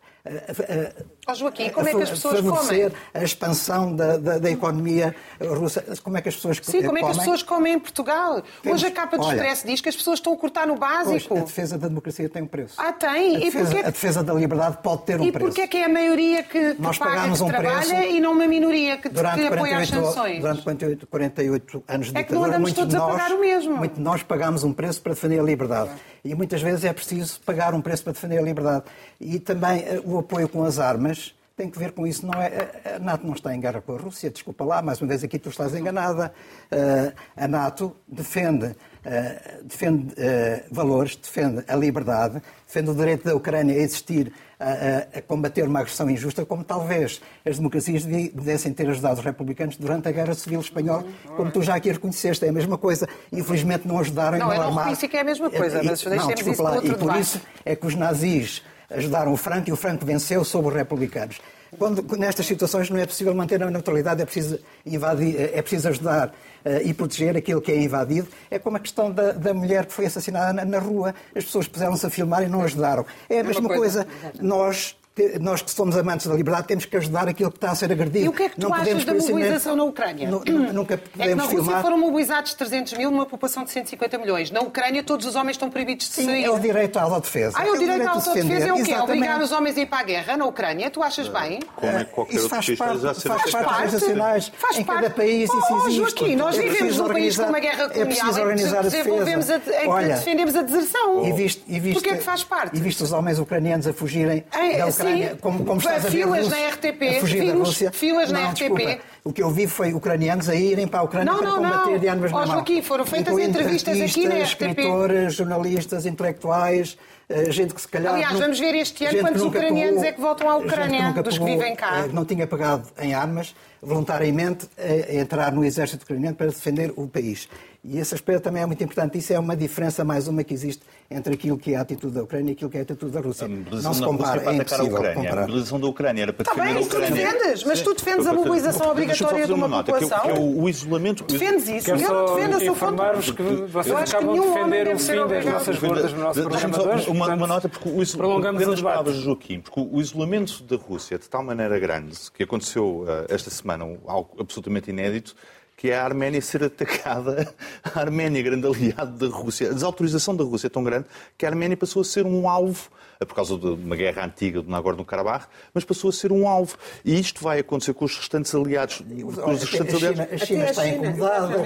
Oh, Joaquim, como é que as pessoas comem?
a expansão da, da, da, economia russa. Como é que as pessoas
Sim, como é que as pessoas comem em Portugal? Temos, Hoje a capa do olha, Expresso diz que as pessoas estão a cortar no básico.
Pois, a defesa da democracia tem um preço.
Ah, tem?
A defesa,
e
a defesa da liberdade pode ter um
e
preço.
E porquê é que é a maioria que, que
Nós
paga, que
um
trabalha e não uma minoria que,
durante
que apoia
48,
as sanções?
Durante 48, 48 anos de
é
ditadura,
que não todos
nós,
a pagar o mesmo.
Muito nós pagamos um preço para defender a liberdade. E muitas vezes é preciso pagar um preço para defender a liberdade. E também eh, o apoio com as armas tem que ver com isso. Não é, a NATO não está em guerra com a Rússia, desculpa lá, mais uma vez aqui tu estás enganada. Uh, a NATO defende, uh, defende uh, valores, defende a liberdade, defende o direito da Ucrânia a existir, a, a, combater uma agressão injusta, como talvez as democracias devessem ter ajudado os republicanos durante a Guerra Civil Espanhola, como tu já aqui reconheceste, é a mesma coisa. Infelizmente não ajudaram
não, não
armaram.
Não, eu que é a mesma coisa, mas deixemos isso para outro
E por isso é que os nazis ajudaram o Franco e o Franco venceu sobre os republicanos. Quando, nestas situações não é possível manter a neutralidade, é preciso, invadir, é preciso ajudar uh, e proteger aquilo que é invadido. É como a questão da, da mulher que foi assassinada na, na, rua. As pessoas puseram-se a filmar e não ajudaram. É a mesma coisa. coisa. Nós nós que somos amantes da liberdade temos que ajudar aquilo que está a ser agredido.
E o que é que tu não achas da mobilização na Ucrânia?
nunca podemos é que
na
Rússia
filmar... foram mobilizados 300 mil numa população de 150 milhões. Na Ucrânia todos os homens estão proibidos de
Sim,
sair.
é o direito à autodefesa.
Ah, é o direito, à autodefesa é o quê? Exatamente. Obrigar os homens a ir para a guerra na Ucrânia? Tu achas bem?
Como é qualquer
isso faz parte, faz parte das nacionais.
Faz
em
parte.
cada país isso
oh,
existe.
Joaquim, nós
é
vivemos num país com uma guerra colonial
é preciso organizar a
defesa. Em que defendemos a deserção.
E viste, e
Porquê é que faz parte?
E viste os homens ucranianos a fugirem da Ucrânia, como, como estás a ver
filas na RTP, filas, filas na RTP.
O que eu vi foi ucranianos a irem para a Ucrânia
não,
para
não,
combater
não.
de armas
na
mão.
Joaquim, foram feitas entrevistas aqui na RTP.
escritores, jornalistas, intelectuais, eh, gente que se calhar...
Aliás,
não,
vamos ver este ano quantos ucranianos
pegou,
é que voltam à Ucrânia, que dos que vivem cá.
Eh, não tinha pagado em armas, voluntariamente, a entrar no exército ucraniano para defender o país. E esse aspecto também é muito importante. Isso é uma diferença, mais uma, que existe entre aquilo que é a atitude da Ucrânia e aquilo que é a atitude da Rússia.
Não se compara, é impossível a comparar. A mobilização da Ucrânia era para defender
bem,
a Ucrânia.
tu defendes, mas tu defendes a mobilização obrigatória de uma
nota,
população.
Que é o, o isolamento...
Defendes isso.
Quero
eu defendo a sua
informar-vos que vocês acabam de defender o fim das nossas gordas no nosso programa
de uma, uma nota, porque o
prolongamos o
palavras de Joaquim, porque o isolamento da Rússia de tal maneira grande, que aconteceu uh, esta semana, algo absolutamente inédito, que é a Arménia ser atacada, a Arménia, grande aliado da Rússia. A desautorização da Rússia é tão grande que a Arménia passou a ser um alvo por causa de uma guerra antiga do Nagorno-Karabakh, mas passou a ser um alvo. E isto vai acontecer com os restantes aliados. Com os restantes
a, China, a China está incomodada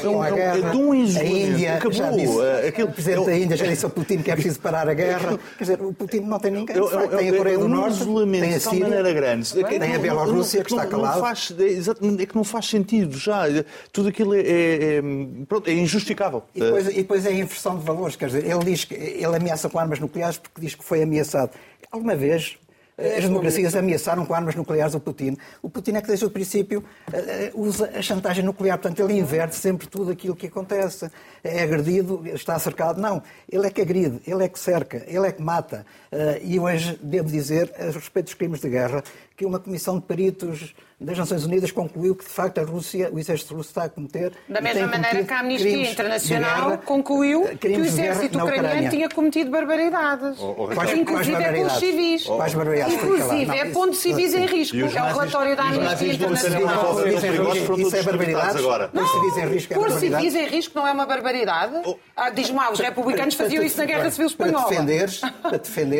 com a guerra.
De um
a Índia,
acabou.
Já disse, Aquele, o presidente da Índia já disse ao Putin que é preciso parar a guerra. Quer dizer, o Putin não tem ninguém. Tem a Coreia do Norte, tem a Síria,
maneira grande.
tem a Bielorrússia, que está calada.
É que não faz sentido já. Tudo aquilo é, é, pronto, é injustificável.
E depois, e depois é a inversão de valores. Quer dizer, ele diz que ele ameaça com armas nucleares porque diz que foi ameaçado. Alguma vez as democracias ameaçaram com armas nucleares o Putin. O Putin é que desde o princípio usa a chantagem nuclear. Portanto, ele inverte sempre tudo aquilo que acontece. É agredido, está cercado. Não, ele é que agride, ele é que cerca, ele é que mata. E hoje devo dizer, a respeito dos crimes de guerra, que uma comissão de peritos das Nações Unidas concluiu que, de facto, a Rússia, o exército russo está a cometer...
Da mesma maneira que a Amnistia Internacional guerra, concluiu que o exército ucraniano tinha cometido barbaridades. Oh, oh, quais, inclusive quais é com os civis.
Quais barbaridades?
Inclusive é pondo civis em risco. É o relatório da Amnistia Internacional.
Isso é barbaridade?
Pôr civis em risco Pôr civis em risco não é uma barbaridade? Ah, Diz-me os republicanos faziam isso na Guerra Civil Espanhola.
Para defenderes, para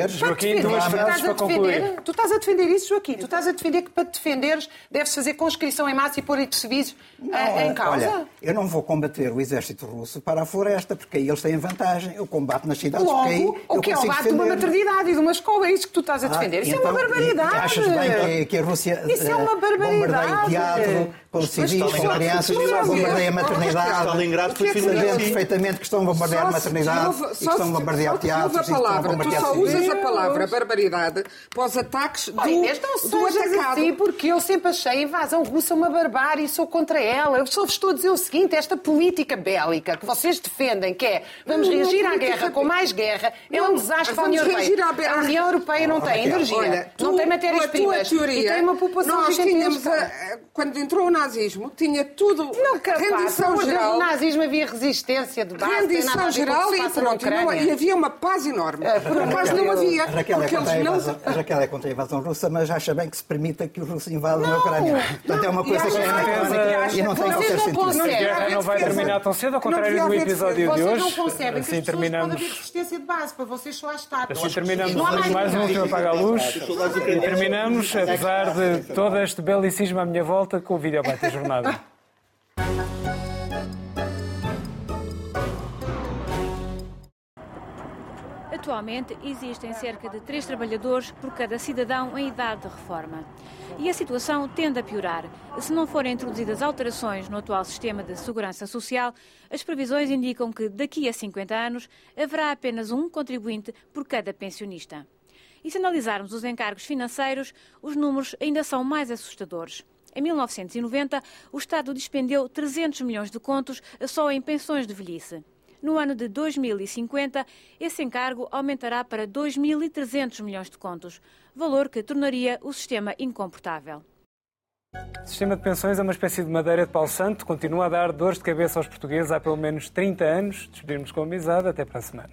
defenderes...
Joaquim, duas frases para concluir.
Tu estás a defender isso, Joaquim? Tu estás a defender que para te defenderes deves fazer conscrição em massa e pôr serviços eh, em causa?
Olha, eu não vou combater o exército russo para a floresta, porque aí eles têm vantagem. Eu combato nas cidades,
Logo,
porque aí
o que é o lado de uma maternidade e de uma escola, é isso que tu estás a ah, defender. Ah, isso então, é uma barbaridade.
Achas bem que, que a Rússia
isso é uma barbaridade.
bombardeia teatro, com civis, com crianças, bombardeia a maternidade.
Stalingrado foi
Sabendo perfeitamente que estão a bombardear a maternidade e que estão a bombardear teatros.
Tu só usas a palavra barbaridade para os ataques do, do atacado.
Assim, porque eu sempre achei a invasão russa uma barbárie e sou contra ela. Eu só vos estou a dizer o seguinte, esta política bélica que vocês defendem, que é vamos não, reagir à guerra com mais guerra, é um desastre para a União Europeia. A União Europeia não tem energia, não tem matérias-primas e tem uma população
nós tínhamos a, Quando entrou na nazismo tinha tudo.
Não, capaz,
rendição geral.
No nazismo havia resistência de base.
Rendição geral e pronto. E, não, e, havia uma paz enorme. É, por acaso não havia.
Raquel, é contra a, invasão, não... Raquel é contra a invasão russa, mas acha bem que se permita que os russos invadam a Ucrânia. Portanto, é uma coisa que é anacrónica e não tem qualquer sentido.
A guerra não vai terminar tão cedo, ao contrário do episódio de hoje.
Vocês não concebem que assim terminamos. pode haver resistência de base, para vocês só está.
Assim terminamos mais um último apaga a luz e terminamos, apesar de todo este belicismo à minha volta, com o vídeo jornada.
Atualmente existem cerca de três trabalhadores por cada cidadão em idade de reforma. E a situação tende a piorar. Se não forem introduzidas alterações no atual sistema de segurança social, as previsões indicam que daqui a 50 anos haverá apenas um contribuinte por cada pensionista. E se analisarmos os encargos financeiros, os números ainda são mais assustadores. Em 1990, o Estado despendeu 300 milhões de contos só em pensões de velhice. No ano de 2050, esse encargo aumentará para 2.300 milhões de contos, valor que tornaria o sistema incomportável.
O sistema de pensões é uma espécie de madeira de pau santo, continua a dar dores de cabeça aos portugueses há pelo menos 30 anos. Despedimos com amizade, até para a semana.